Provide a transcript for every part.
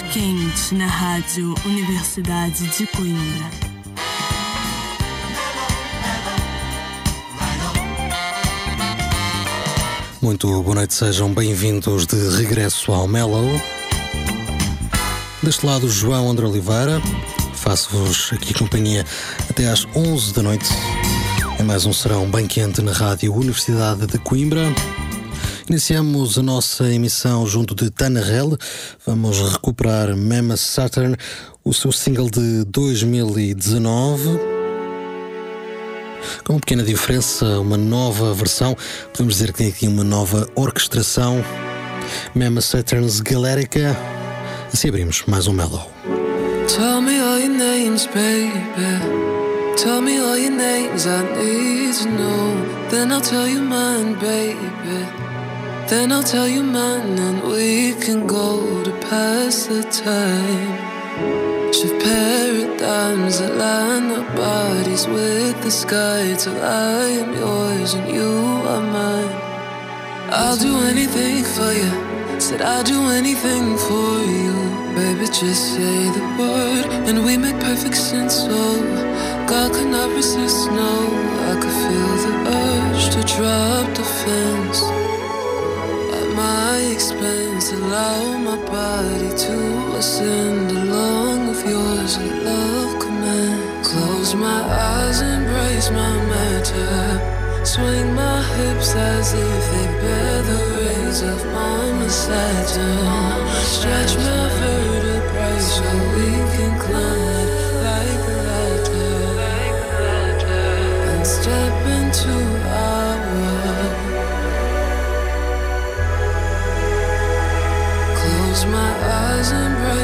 Ondas Quentes na Rádio Universidade de Coimbra. Muito boa noite, sejam bem-vindos de regresso ao Mellow. Deste lado, João André Oliveira. Faço-vos aqui companhia até às 11 da noite. É mais um serão bem quente na Rádio Universidade de Coimbra. Iniciamos a nossa emissão junto de Tana Hell. Vamos recuperar Mema Saturn, o seu single de 2019. Com uma pequena diferença, uma nova versão, podemos dizer que tem aqui uma nova orquestração. Mema Saturn's Galerica. Assim abrimos mais um Mellow. Tell me all your names, baby. Tell me all your names I need to know. Then I'll tell you mine, baby. Then I'll tell you mine and we can go to pass the time. Shift paradigms that line our bodies with the sky till I am yours and you are mine. I'll do anything for you. Said I'll do anything for you. Baby, just say the word and we make perfect sense. Oh, God could not resist. No, I could feel the urge to drop the fence my expense. Allow my body to ascend along with yours. Let love command. Close my eyes, embrace my matter. Swing my hips as if they bear the rays of Mama Saturn. Stretch my vertebrae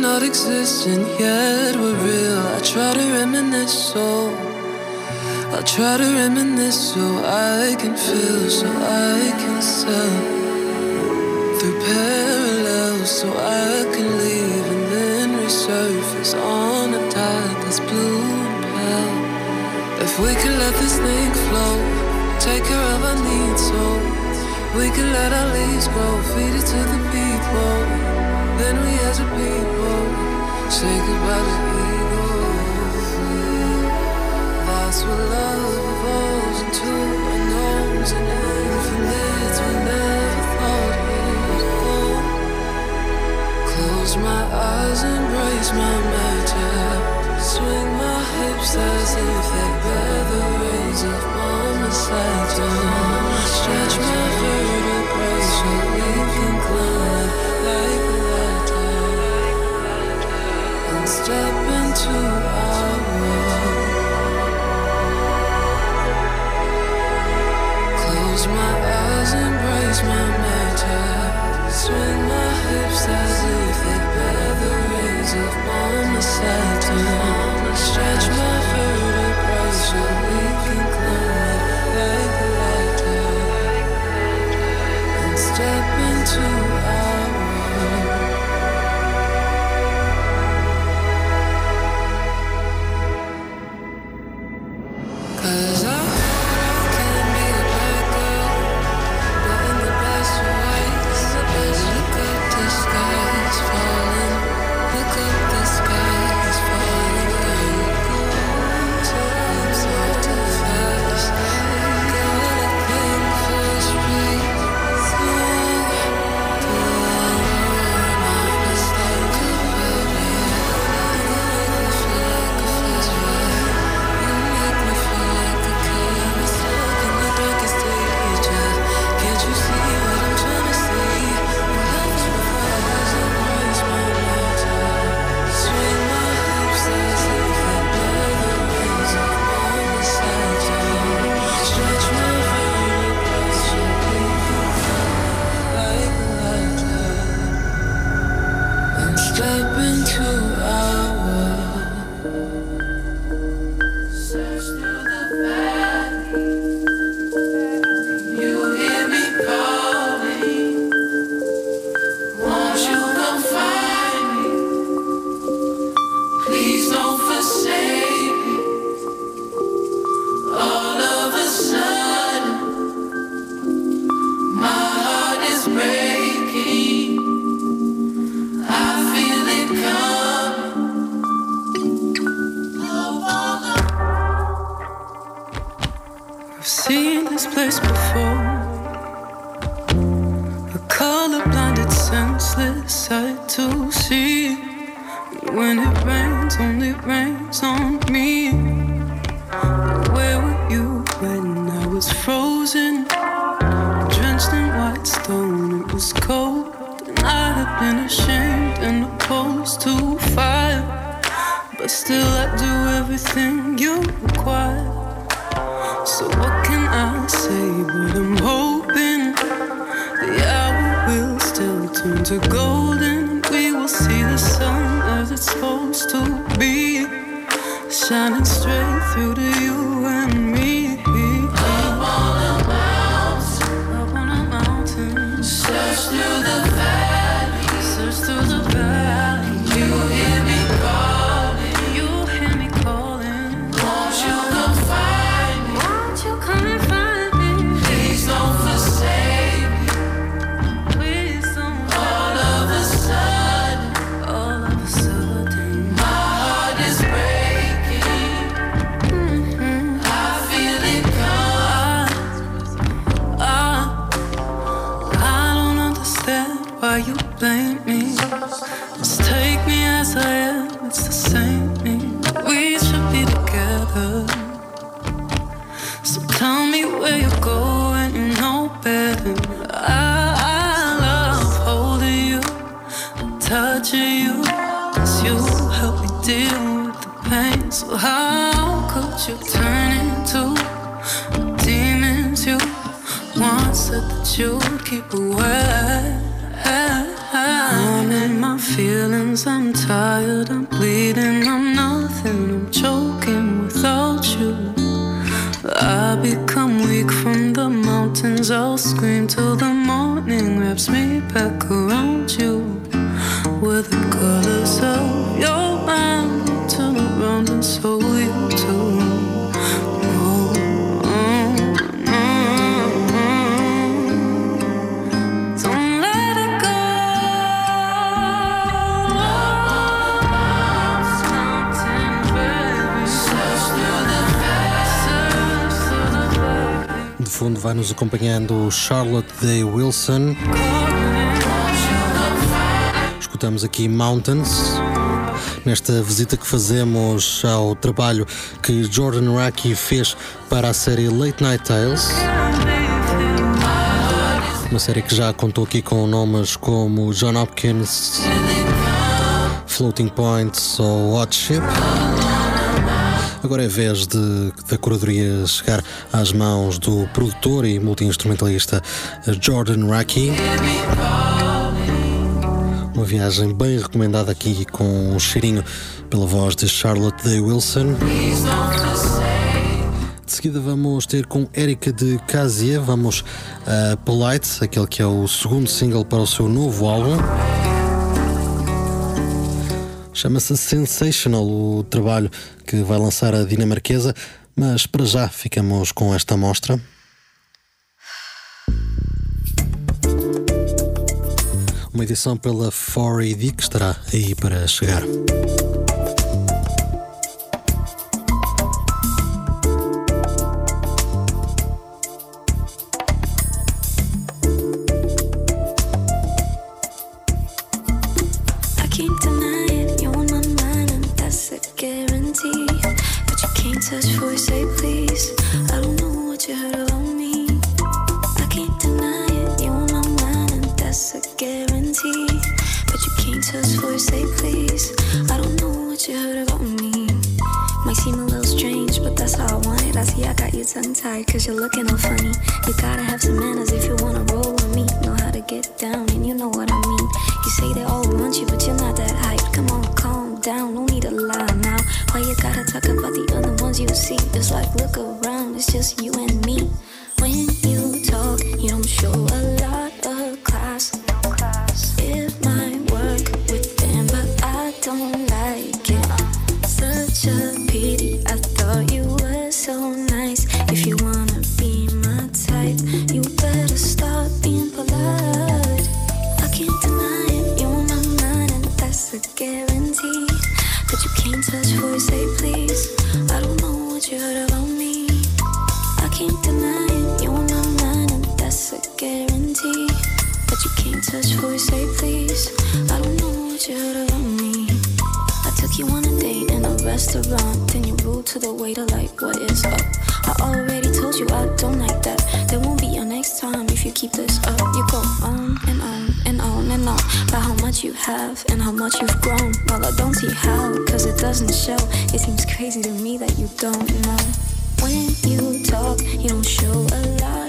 Not exist and yet we're real. I try to reminisce so. I try to reminisce so I can feel, so I can sell. Through parallels, so I can leave and then resurface on a tide that's blue and pale. If we could let this thing flow, take care of our needs, so we could let our leaves grow, feed it to the people. Then we as a people say goodbye to ego. That's what love evolves into unknowns and infinites we never thought we'd go. Close my eyes, embrace my matter. Swing my hips as if they bear the rays of Mama Saturn. Stretch my vertebrae Close my eyes, embrace my matter. Swing nothing. vai nos acompanhando Charlotte Day Wilson. Escutamos aqui Mountains. Nesta visita que fazemos ao trabalho que Jordan Raki fez para a série Late Night Tales. Uma série que já contou aqui com nomes como John Hopkins, Floating Points ou Hot Ship. Agora é vez de, da curadoria chegar às mãos do produtor e multiinstrumentalista eh, Jordan Racky. Uma viagem bem recomendada aqui com um cheirinho pela voz de Charlotte Day Wilson. De seguida vamos ter com Erika de Casia, vamos a Polite, aquele que é o segundo single para o seu novo álbum. Chama-se Sensational o trabalho que vai lançar a dinamarquesa, mas para já ficamos com esta amostra. Uma edição pela 4AD que estará aí para chegar. Restaurant, then you rude to the waiter like, what is up? I already told you I don't like that. There won't be your next time if you keep this up. You go on and on and on and on about how much you have and how much you've grown. Well, I don't see how, cause it doesn't show. It seems crazy to me that you don't know. When you talk, you don't show a lot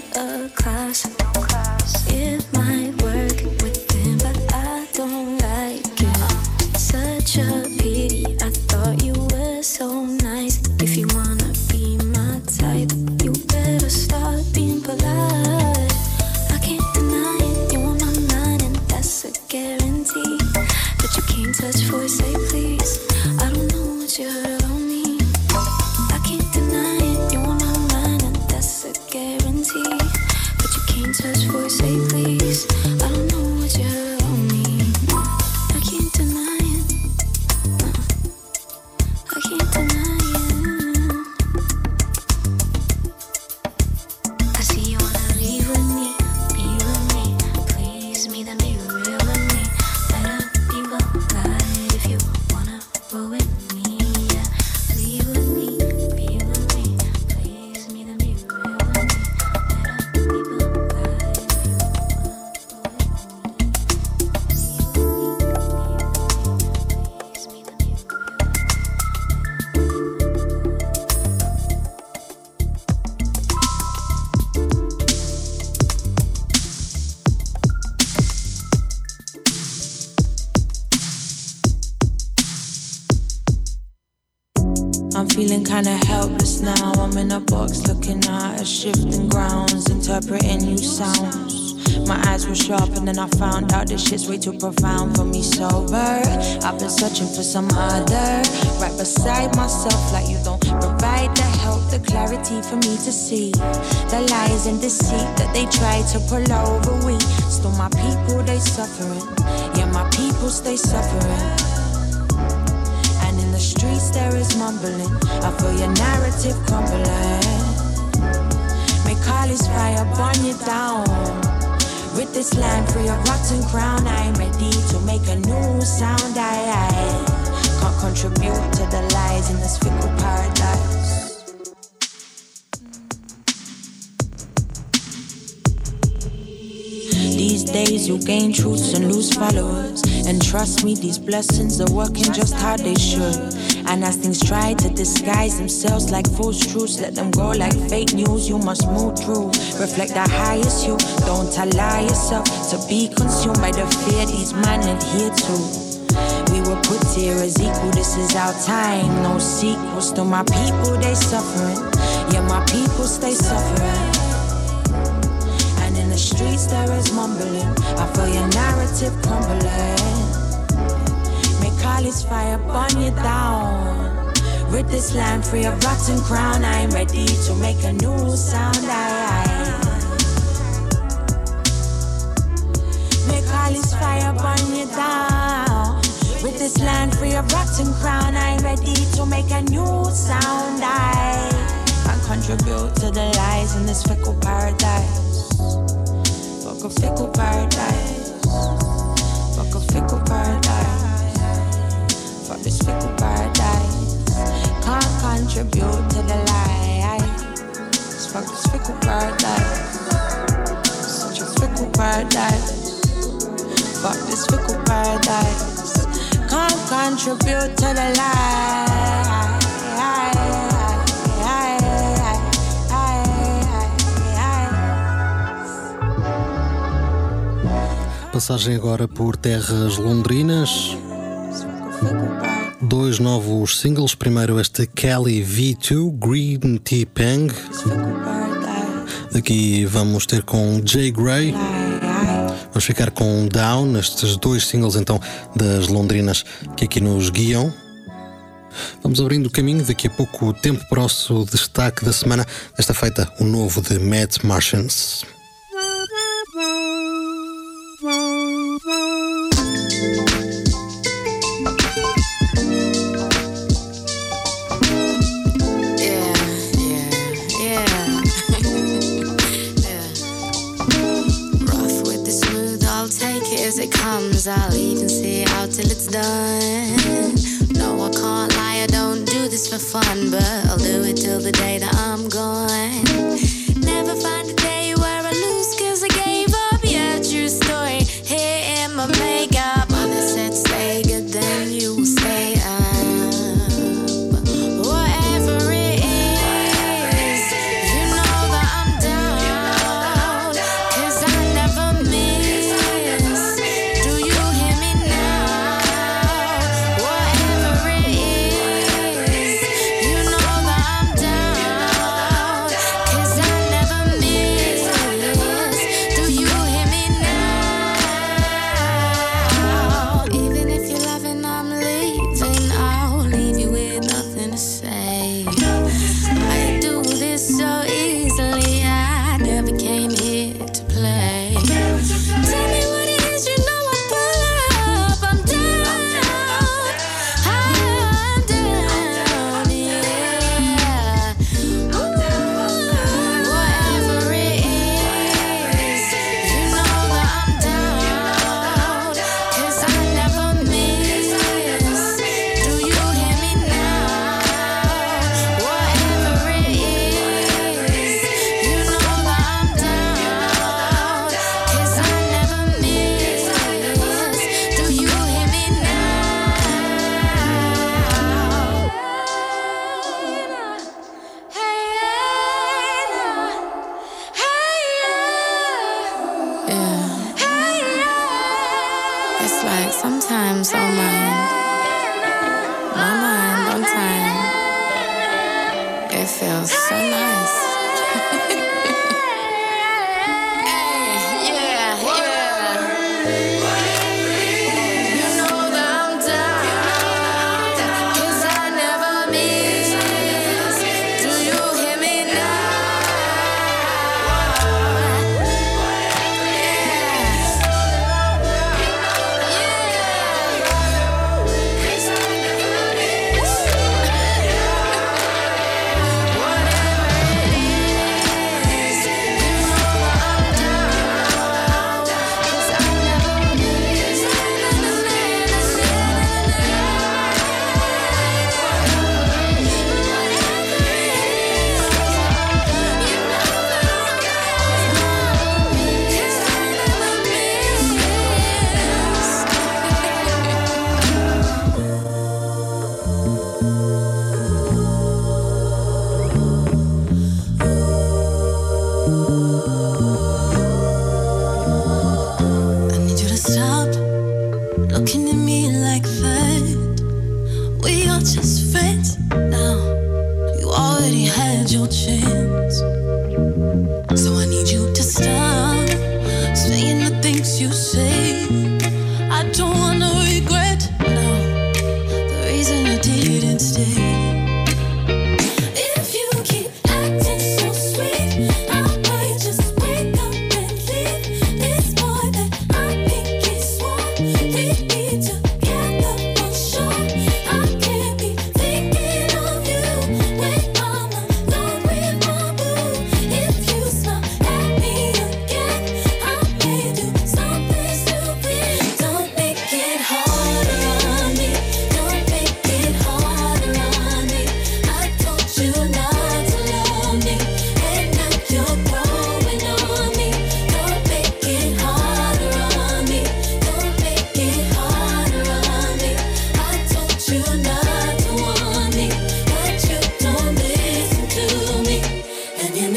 in a box looking at a shifting grounds, interpreting new sounds. My eyes were sharp and then I found out this shit's way too profound for me sober. I've been searching for some other right beside myself, like you don't provide the help, the clarity for me to see the lies and deceit that they try to pull over. We still my people, they suffering. Yeah, my people stay suffering. Streets there is mumbling. I feel your narrative crumbling. Make all this fire burn you down. Rid this land free of rotten crown. I'm ready to make a new sound. I, I can't contribute to the lies in this fickle paradise. These days you gain truths and lose followers. And trust me, these blessings are working just how they should. And as things try to disguise themselves like false truths, let them go like fake news. You must move through, reflect the highest you. Don't allow yourself to be consumed by the fear these men adhere to. We were put here as equal, this is our time. No sequel, still my people, they suffering. Yeah, my people stay suffering. And in the streets there is mumbling. I feel your narrative crumbling. Make this fire burn you down. Rid this land free of rotten crown. I'm ready to make a new sound. I, Make all this fire burn you down. With this land free of rotten crown, I'm ready to make a new sound. I can contribute to the lies in this fickle paradise. Fuck a fickle. Contribute to the. Passagem agora por terras londrinas. Dois novos singles. Primeiro este Kelly V2, Green Tea Pang. Aqui vamos ter com Jay Gray. Vamos ficar com Down, estes dois singles então das londrinas que aqui nos guiam. Vamos abrindo o caminho, daqui a pouco o tempo para o nosso destaque da semana. Desta feita, o novo de Mad Martians. done. No, I can't lie, I don't do this for fun, but I'll do it till the day that I'm gone. Never find a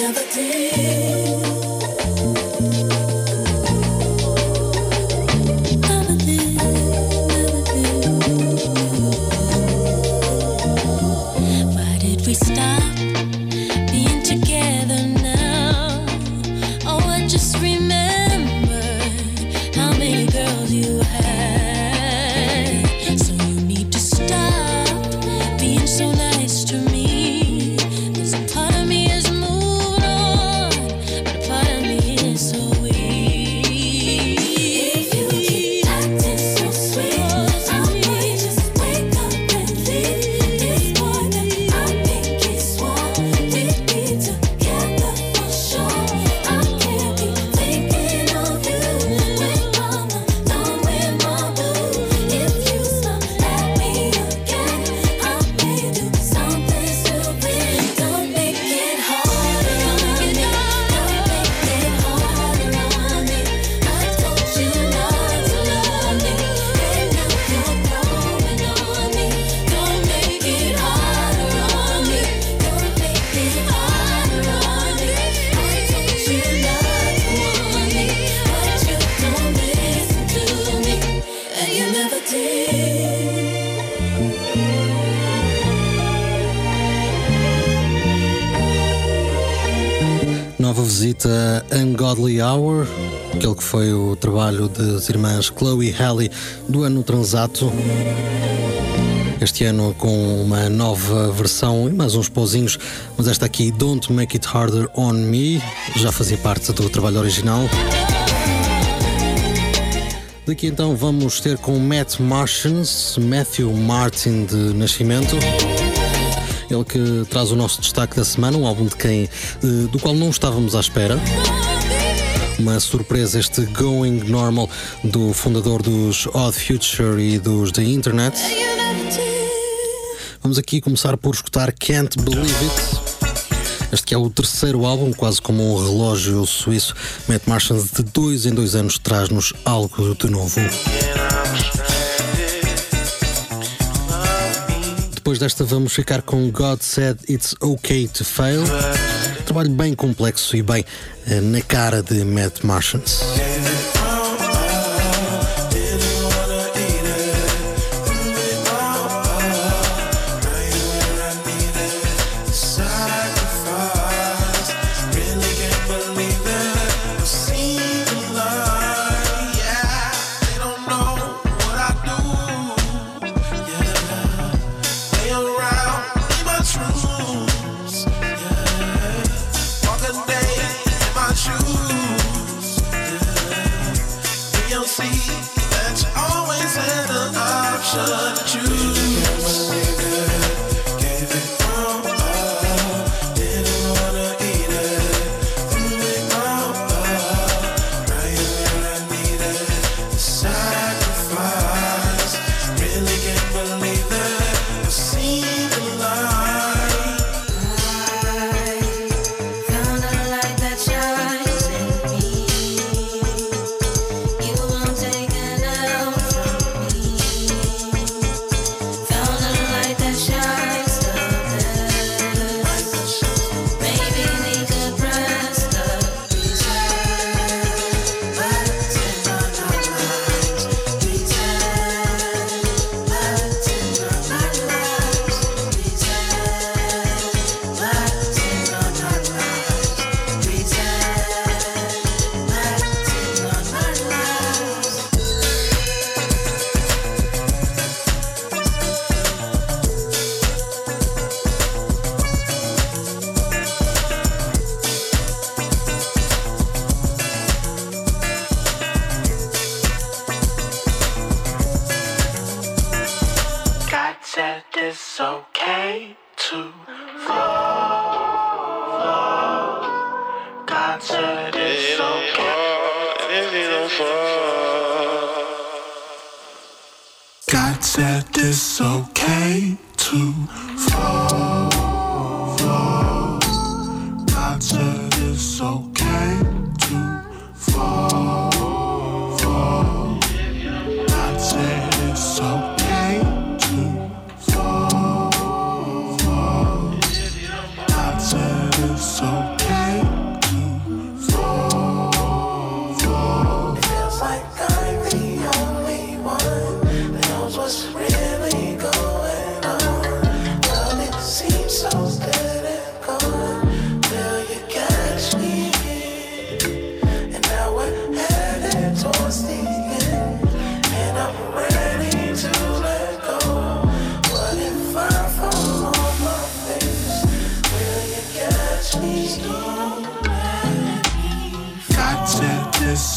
never did. Trabalho das irmãs Chloe Halley do ano transato. Este ano com uma nova versão e mais uns pozinhos, mas esta aqui, Don't Make It Harder on Me, já fazia parte do trabalho original. Daqui então vamos ter com Matt Martians, Matthew Martin de nascimento. Ele que traz o nosso destaque da semana, um álbum de quem, eh, do qual não estávamos à espera. Uma surpresa este Going Normal do fundador dos Odd Future e dos The Internet. Vamos aqui começar por escutar Can't Believe It. Este que é o terceiro álbum, quase como um relógio suíço. Matt Martians de dois em dois anos traz-nos algo de novo. Depois desta vamos ficar com God Said It's Okay to Fail. Trabalho bem complexo e bem eh, na cara de Matt Martians.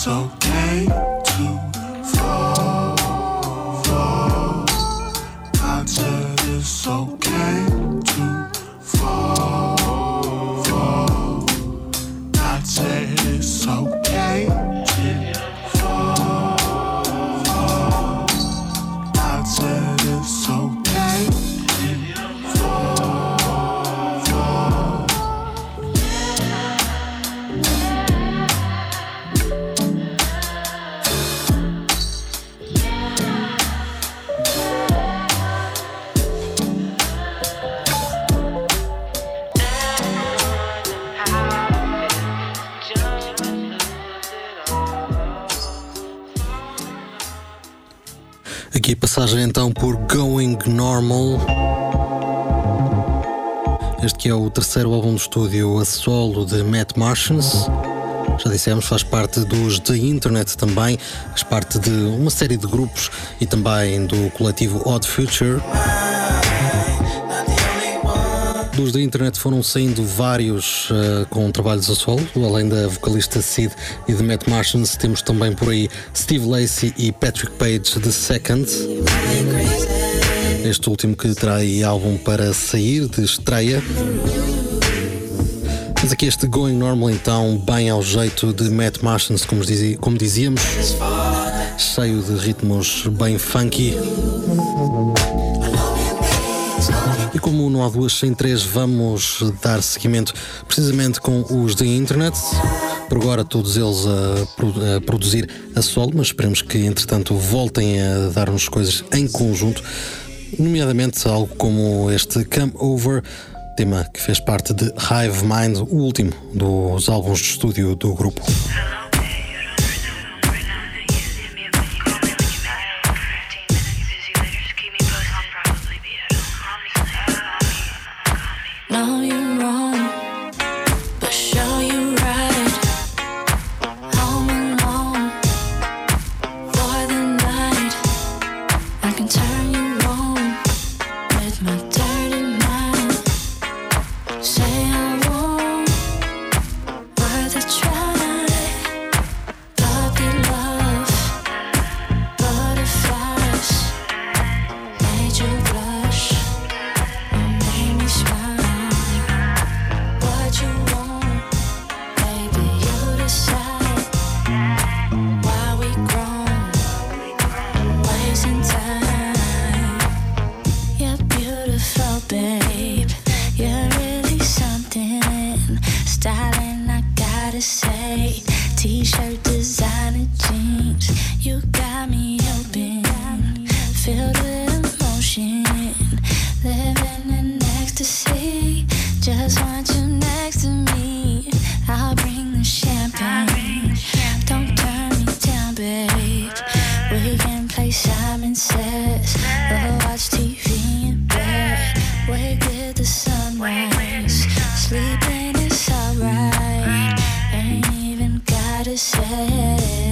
Passagem que é o terceiro álbum de estúdio a solo de Matt Martians. Já dissemos, faz parte dos The Internet também, faz parte de uma série de grupos e também do coletivo Odd Future. Dos da internet foram saindo vários uh, com trabalhos a solo, além da vocalista Sid e de Matt Martians, temos também por aí Steve Lacey e Patrick Page The Second. Este último que terá aí álbum para sair de estreia. Mas aqui este Going Normal então, bem ao jeito de Matt Martians, como, dizia, como dizíamos, cheio de ritmos bem funky. E como não há duas sem três, vamos dar seguimento precisamente com os da internet. Por agora, todos eles a, a produzir a solo, mas esperemos que entretanto voltem a dar-nos coisas em conjunto, nomeadamente algo como este Come Over, tema que fez parte de Hive Mind, o último dos álbuns de estúdio do grupo. head.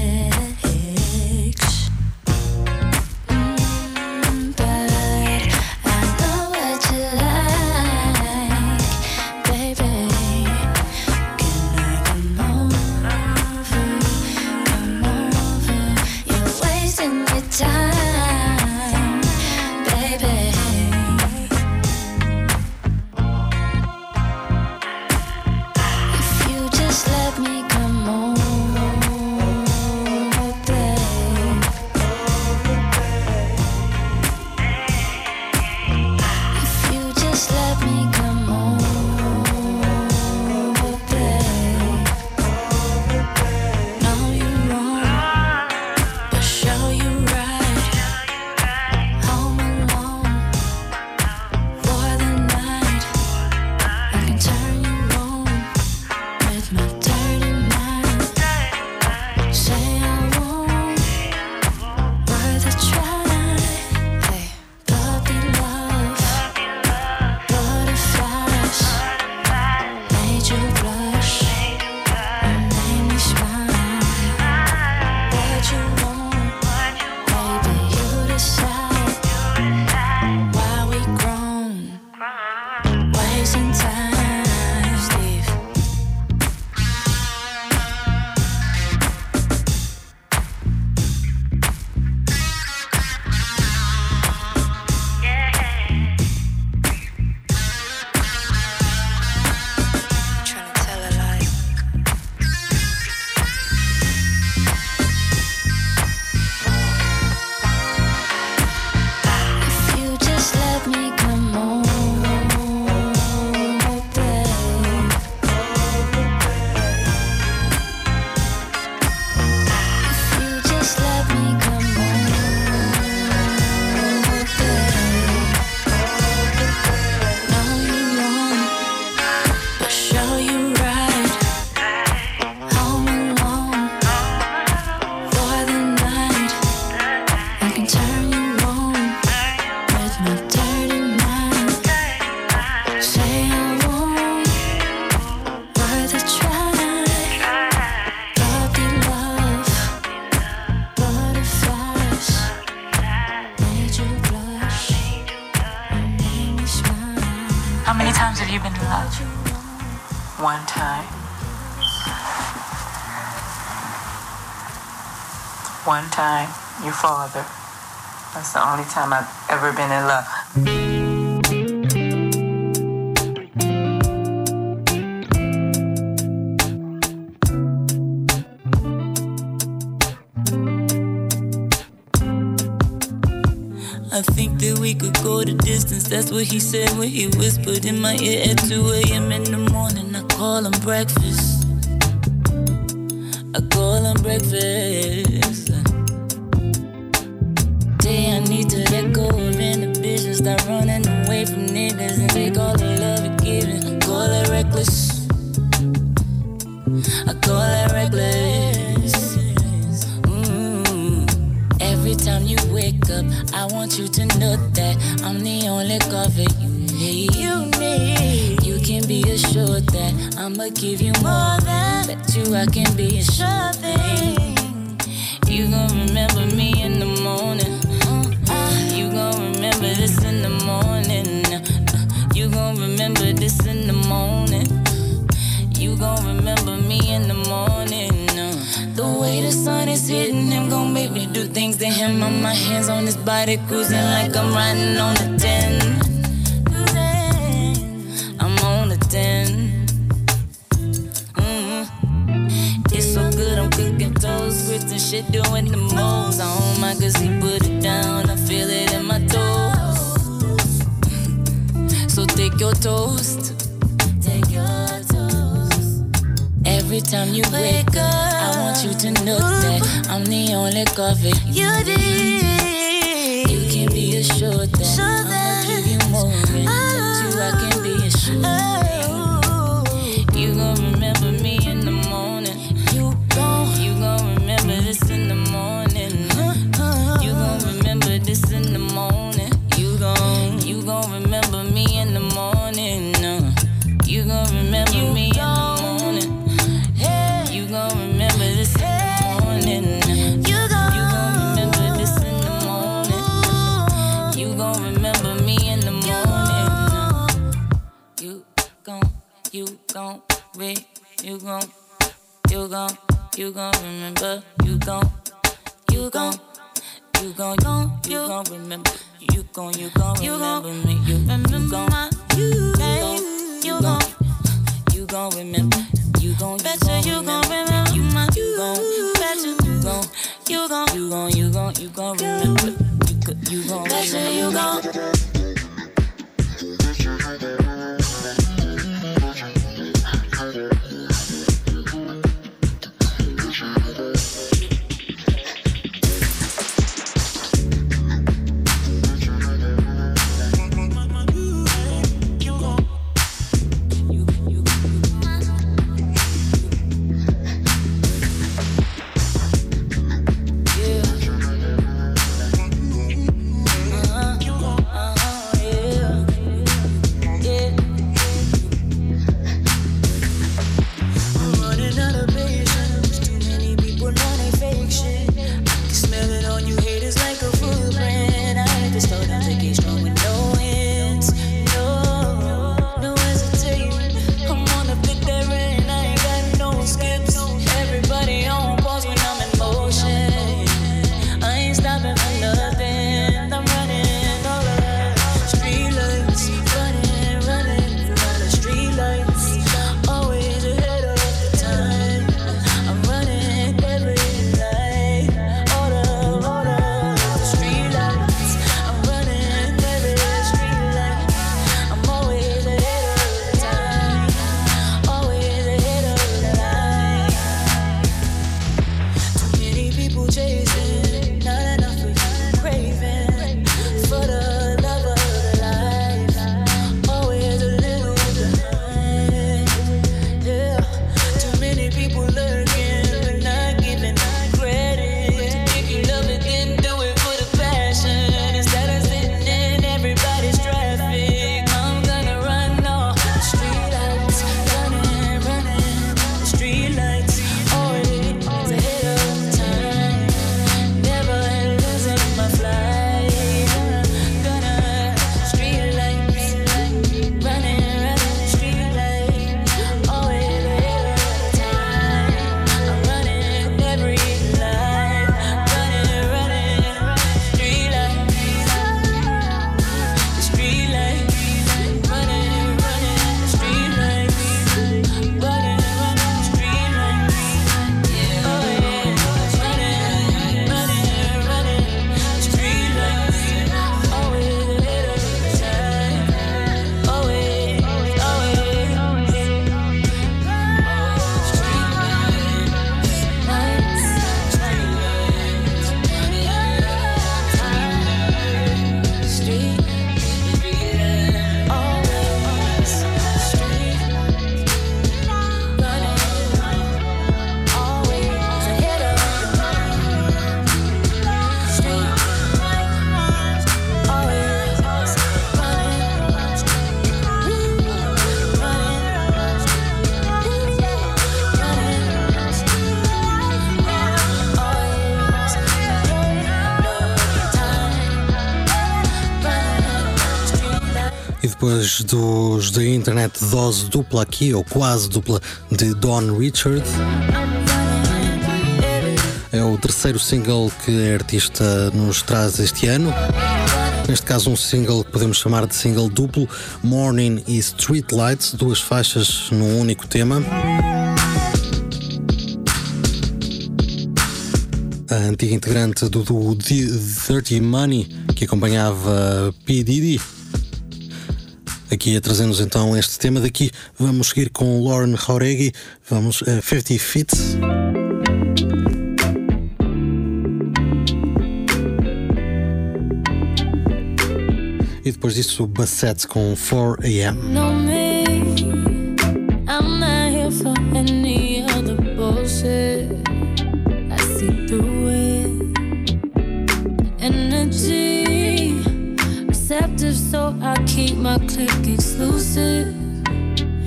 What he said when he whispered in my ear at 2 a.m. in the morning. I call him breakfast. I call him breakfast. I'm the only cover you need. You need. You can be assured that I'ma give you more than bet you I can be a sure thing. You gon' remember me in the morning. You gon' remember this in the morning. You gon' remember this in the morning. You gon' remember things to him. On my hands on his body, cruising like I'm riding on a 10. I'm on a 10. Mm-hmm. It's so good, I'm cooking toast, grits and shit, doing the most. On my cause he put it down, I feel it in my toes. So take your toast. Take your. Every time you wake up, I want you to know that I'm the only cover you need. You can be assured that I'ma give gon' you gon' you gon' remember you gon' you gon' you gon' you gon' remember you gon' you gon' remember me you my you gon' you gon' you gon' remember you gon' betcha you gon' remember you you gon' betcha you gon' you gon' you gon' you gon' you gon' remember you gon' you gon' betcha you gon' Depois dos da internet dose dupla aqui, ou quase dupla, de Don Richard. É o terceiro single que a artista nos traz este ano. Neste caso, um single que podemos chamar de single duplo, Morning e Street Lights, duas faixas num único tema. A antiga integrante do, do Dirty Money, que acompanhava P. Diddy, aqui a trazer-nos então este tema. Daqui vamos seguir com Lauren Jauregui, vamos a 50 Feet. E depois disso, Bassett com 4 AM. Click exclusive.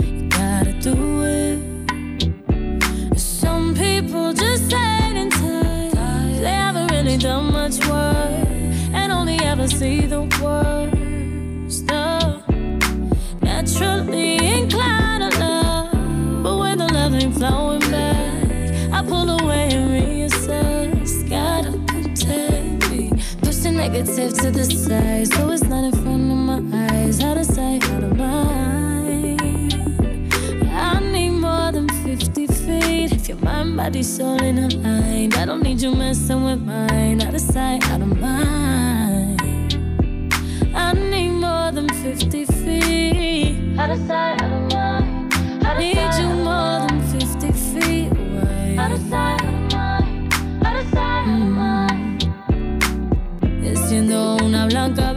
You gotta do it. Some people just hate and touch. They haven't really done much work and only ever see the worst. Stuff naturally inclined to love, but when the love ain't flowing back, I pull away and reassess. Gotta protect me, push the negative to the side, so it's not in front of my eyes. Out of sight, out of mind. I need more than 50 feet. If your mind, body, soul in a line, I don't need you messing with mine. Out of sight, out of mind. I need more than 50 feet. Out of sight, out of mind. I need you more than 50 feet away. Out of sight, out of mind. Out of sight, out mm. of mind. Siendo una blanca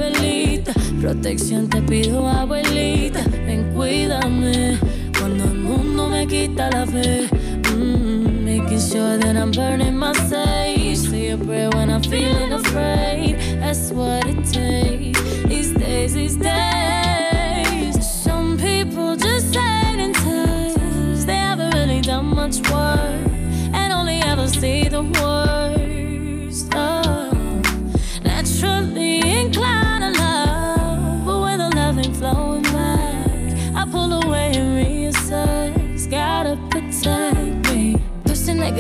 protección te pido, abuelita. Ven, cuídame cuando el mundo me quita la fe. Mm, sure that I'm burning my sage. Say a prayer when I'm feeling afraid. That's what it takes. These days, these days. Some people just hate and touch. They haven't really done much work and only ever see the worst.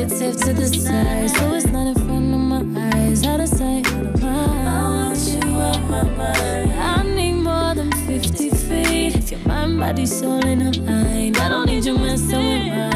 Negative to the side, so it's not in front of my eyes. Out of sight, out of mind. I want you my mind. I need more than 50 feet. If mind, body, soul in a line, I don't need you messing with mine.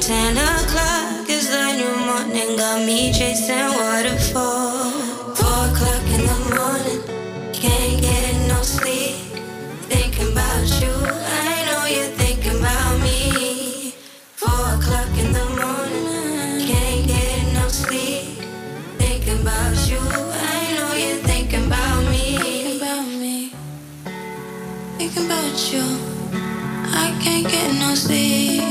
Ten o'clock is the new morning, got me chasing waterfall. Four o'clock in the morning, can't get no sleep. Thinking about you, I know you're thinking about me. Four o'clock in the morning, can't get no sleep. Thinking about you, I know you're thinking about me. Thinking about me, thinking about you. I can't get no sleep.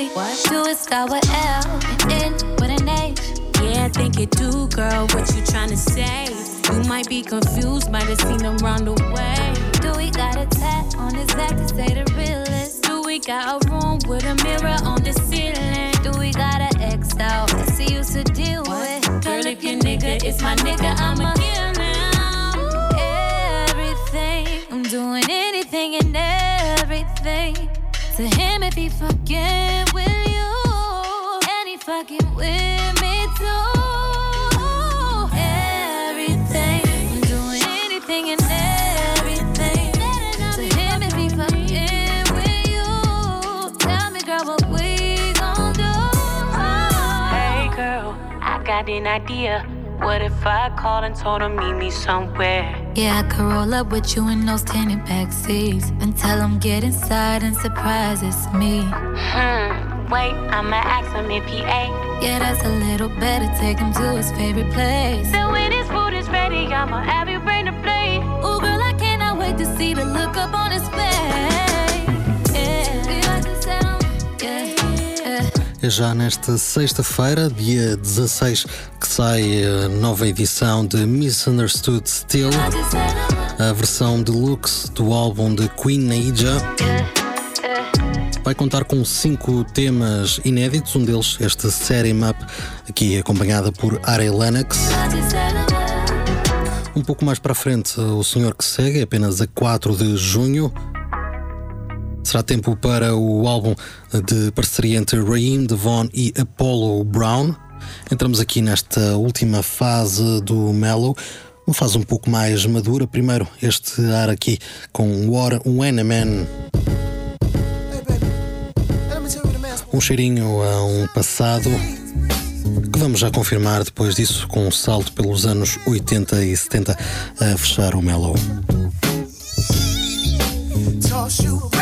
Plate? What? Do it start with L and end with an H? Yeah, I think it do, girl. What you trying to say? You might be confused, might have seen him round the way. Do we got a tat on his back to say the realest? Do we got a room with a mirror on the ceiling? Do we got an X out that he used to deal with? Girl, if your nigga is my nigga, I'ma kill him. Everything, I'm doing anything and everything to him if he fucking with you, and he fucking with me. Too. Everything, doing anything and everything to him if he fucking with you. Tell me, girl, what we gon' do? Hey, girl, I got an idea. What if I called and told him meet me somewhere? Yeah, I could roll up with you in those tinted back seats and tell him get inside and surprise it's me. Hmm, wait, I'ma ask him if he ate. Yeah, that's a little better. Take him to his favorite place. Then when his food is ready, I'ma have you bring the plate. Ooh, girl, I cannot wait to see the look up on his face. É já nesta sexta-feira, dia 16, que sai a nova edição de Misunderstood Still, a versão deluxe do álbum de Queen Naija. Vai contar com cinco temas inéditos, um deles este Setting Up, aqui acompanhada por Ari Lennox. Um pouco mais para frente, o senhor que segue, apenas a 4 de junho. Será tempo para o álbum de parceria entre Raheem Devon e Apollo Brown. Entramos aqui nesta última fase do Mellow, uma fase um pouco mais madura. Primeiro, este ar aqui com What When a Man. Um cheirinho a um passado que vamos já confirmar depois disso com um salto pelos anos 80 e 70 a fechar o Mellow. prometemos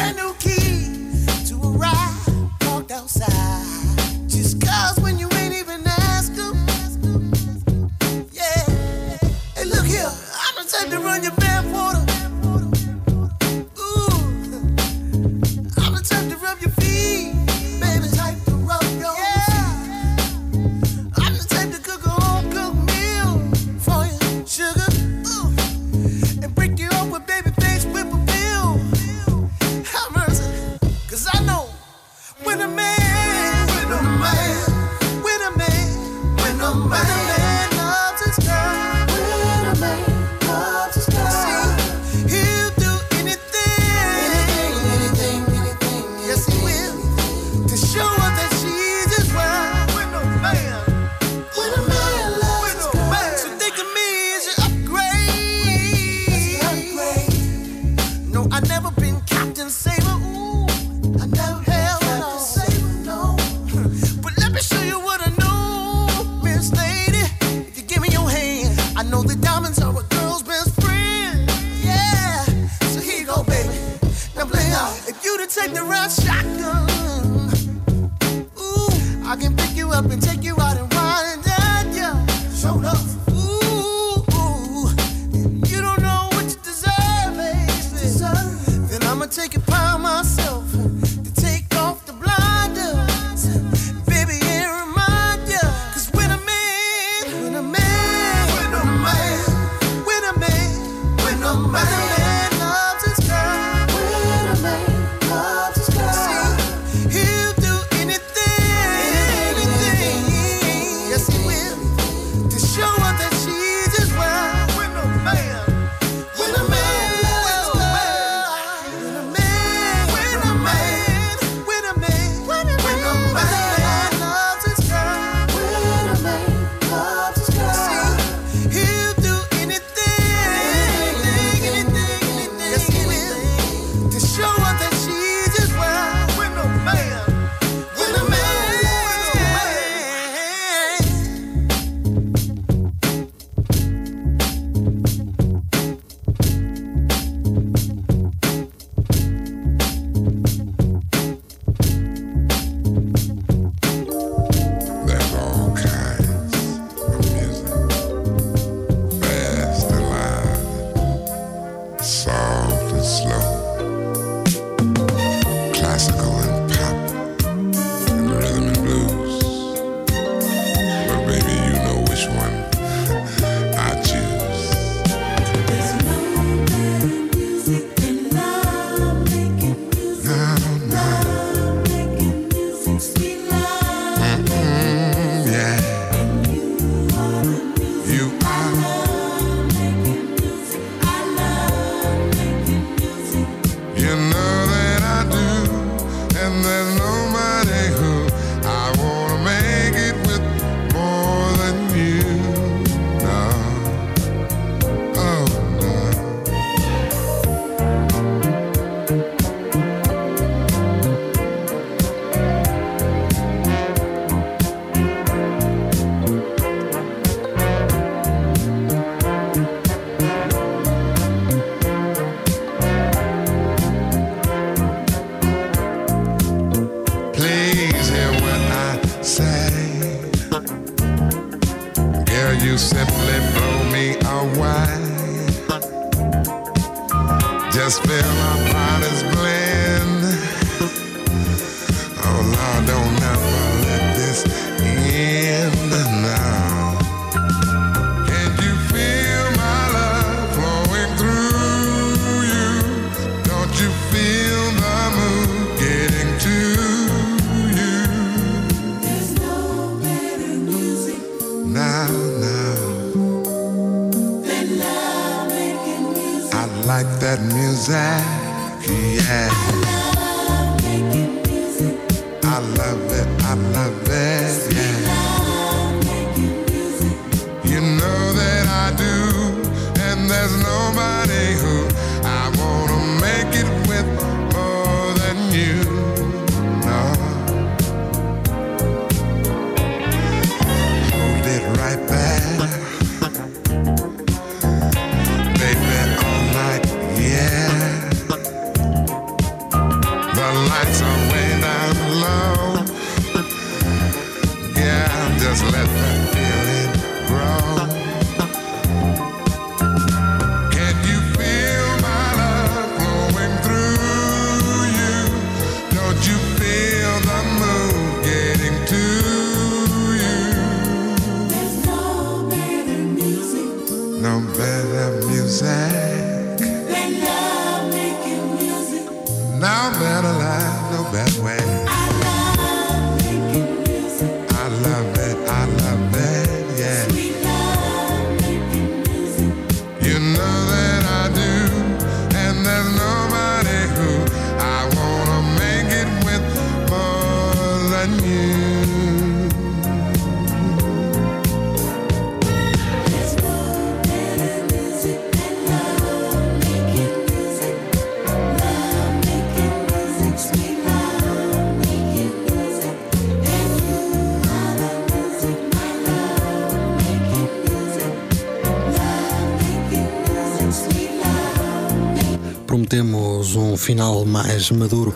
mais maduro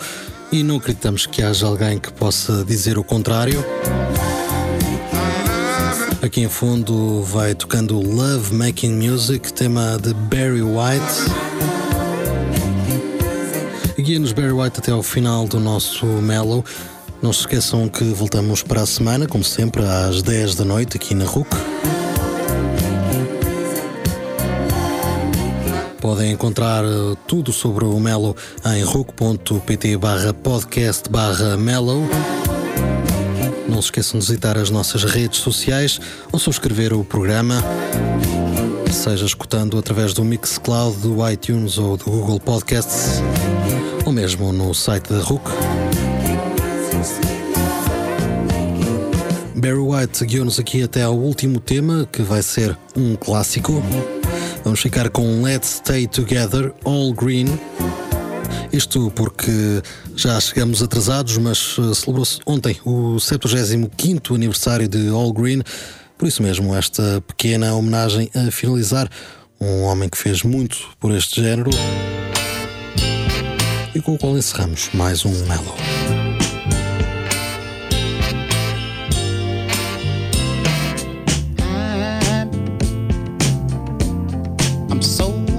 e não acreditamos que haja alguém que possa dizer o contrário. Aqui em fundo vai tocando Love Making Music, tema de Barry White. Guia-nos Barry White até ao final do nosso Mellow. Não se esqueçam que voltamos para a semana, como sempre, às 10 da noite, aqui na RUC. Podem encontrar eh, tudo sobre o Melo em rook.pt barra podcast barra Melo. Não se esqueçam de visitar as nossas redes sociais ou subscrever o programa, seja escutando através do Mixcloud, do iTunes ou do Google Podcasts, ou mesmo no site da RUC. Barry White guiou-nos aqui até ao último tema, que vai ser um clássico. Vamos ficar com Let's Stay Together, All Green. Isto porque já chegamos atrasados, mas eh, celebrou-se ontem o 75 aniversário de All Green. Por isso mesmo, esta pequena homenagem a finalizar um homem que fez muito por este género e com o qual encerramos mais um Mellow. Loving you